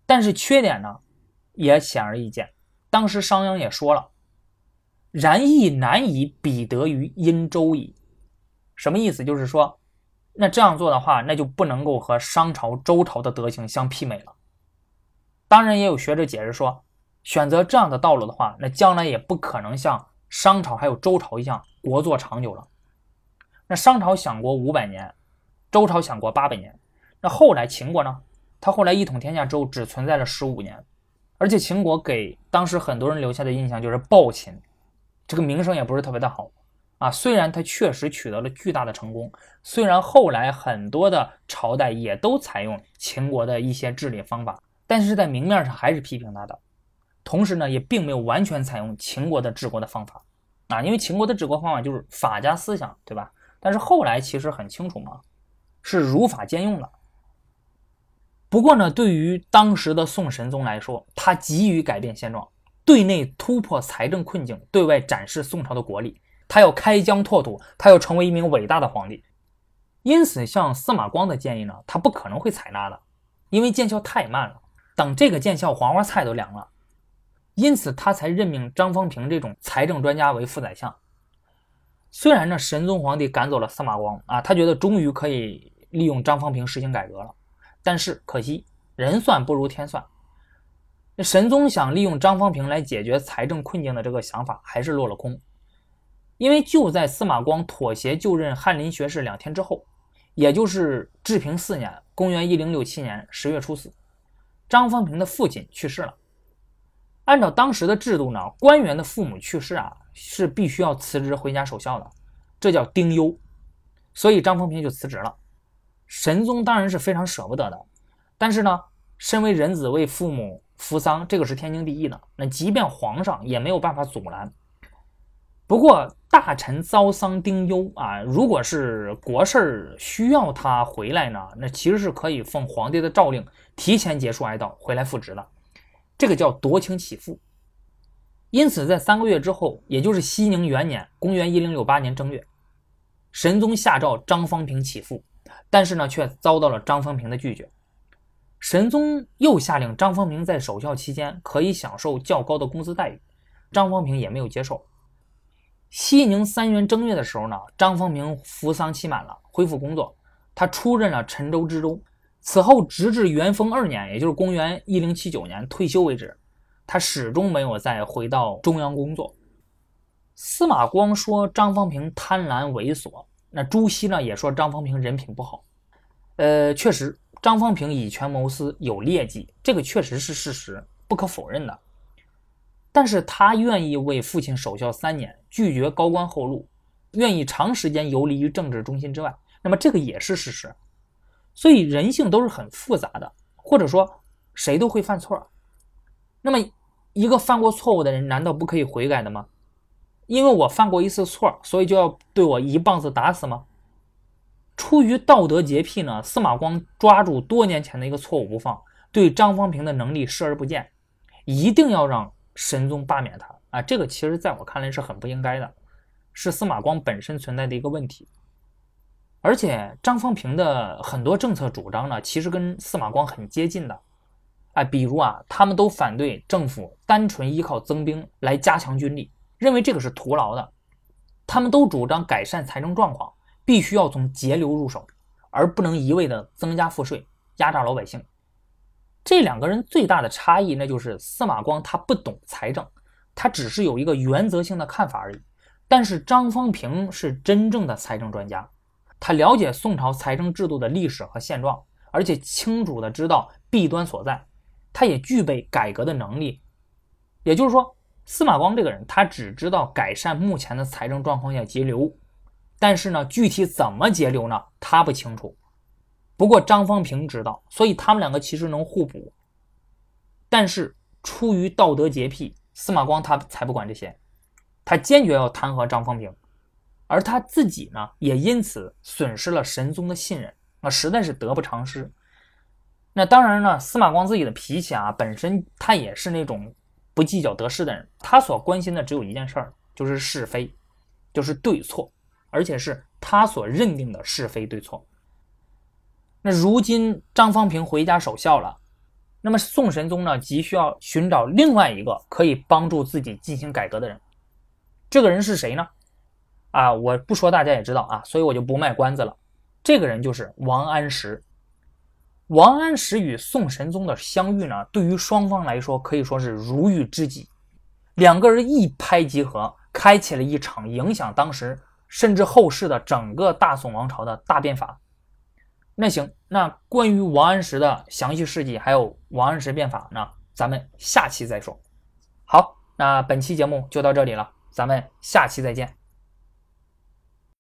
但是缺点呢，也显而易见。当时商鞅也说了：“然亦难以比得于殷周矣。”什么意思？就是说，那这样做的话，那就不能够和商朝、周朝的德行相媲美了。当然，也有学者解释说，选择这样的道路的话，那将来也不可能像商朝还有周朝一样国祚长久了。那商朝享国五百年，周朝享国八百年，那后来秦国呢？他后来一统天下之后，只存在了十五年，而且秦国给当时很多人留下的印象就是暴秦，这个名声也不是特别的好啊。虽然他确实取得了巨大的成功，虽然后来很多的朝代也都采用秦国的一些治理方法。但是在明面上还是批评他的，同时呢，也并没有完全采用秦国的治国的方法啊，因为秦国的治国方法就是法家思想，对吧？但是后来其实很清楚嘛，是儒法兼用的。不过呢，对于当时的宋神宗来说，他急于改变现状，对内突破财政困境，对外展示宋朝的国力，他要开疆拓土，他要成为一名伟大的皇帝。因此，像司马光的建议呢，他不可能会采纳的，因为见效太慢了。等这个见效，黄花菜都凉了，因此他才任命张方平这种财政专家为副宰相。虽然呢，神宗皇帝赶走了司马光啊，他觉得终于可以利用张方平实行改革了，但是可惜人算不如天算，神宗想利用张方平来解决财政困境的这个想法还是落了空，因为就在司马光妥协就任翰林学士两天之后，也就是治平四年（公元一零六七年）十月初四，张方平的父亲去世了。按照当时的制度呢，官员的父母去世啊，是必须要辞职回家守孝的，这叫丁忧。所以张方平就辞职了。神宗当然是非常舍不得的，但是呢，身为人子为父母扶丧，这个是天经地义的。那即便皇上也没有办法阻拦。不过大臣遭丧丁忧啊，如果是国事儿需要他回来呢，那其实是可以奉皇帝的诏令提前结束哀悼，回来复职的。这个叫夺情起复。因此，在三个月之后，也就是熙宁元年（公元一零六八年正月），神宗下诏张方平起复。但是呢，却遭到了张方平的拒绝。神宗又下令张方平在守孝期间可以享受较高的工资待遇，张方平也没有接受。西宁三元正月的时候呢，张方平服丧期满了，恢复工作，他出任了陈州知州。此后直至元丰二年，也就是公元一零七九年退休为止，他始终没有再回到中央工作。司马光说张方平贪婪猥琐。那朱熹呢也说张方平人品不好，呃，确实张方平以权谋私，有劣迹，这个确实是事实，不可否认的。但是他愿意为父亲守孝三年，拒绝高官厚禄，愿意长时间游离于政治中心之外，那么这个也是事实。所以人性都是很复杂的，或者说谁都会犯错。那么一个犯过错误的人，难道不可以悔改的吗？因为我犯过一次错，所以就要对我一棒子打死吗？出于道德洁癖呢，司马光抓住多年前的一个错误不放，对张方平的能力视而不见，一定要让神宗罢免他啊！这个其实在我看来是很不应该的，是司马光本身存在的一个问题。而且张方平的很多政策主张呢，其实跟司马光很接近的，哎，比如啊，他们都反对政府单纯依靠增兵来加强军力。认为这个是徒劳的，他们都主张改善财政状况，必须要从节流入手，而不能一味的增加赋税，压榨老百姓。这两个人最大的差异，那就是司马光他不懂财政，他只是有一个原则性的看法而已。但是张方平是真正的财政专家，他了解宋朝财政制度的历史和现状，而且清楚的知道弊端所在，他也具备改革的能力。也就是说。司马光这个人，他只知道改善目前的财政状况要节流，但是呢，具体怎么节流呢？他不清楚。不过张方平知道，所以他们两个其实能互补。但是出于道德洁癖，司马光他才不管这些，他坚决要弹劾张方平，而他自己呢，也因此损失了神宗的信任，那实在是得不偿失。那当然呢，司马光自己的脾气啊，本身他也是那种。不计较得失的人，他所关心的只有一件事儿，就是是非，就是对错，而且是他所认定的是非对错。那如今张方平回家守孝了，那么宋神宗呢，急需要寻找另外一个可以帮助自己进行改革的人。这个人是谁呢？啊，我不说大家也知道啊，所以我就不卖关子了。这个人就是王安石。王安石与宋神宗的相遇呢，对于双方来说可以说是如遇知己，两个人一拍即合，开启了一场影响当时甚至后世的整个大宋王朝的大变法。那行，那关于王安石的详细事迹，还有王安石变法呢，咱们下期再说。好，那本期节目就到这里了，咱们下期再见。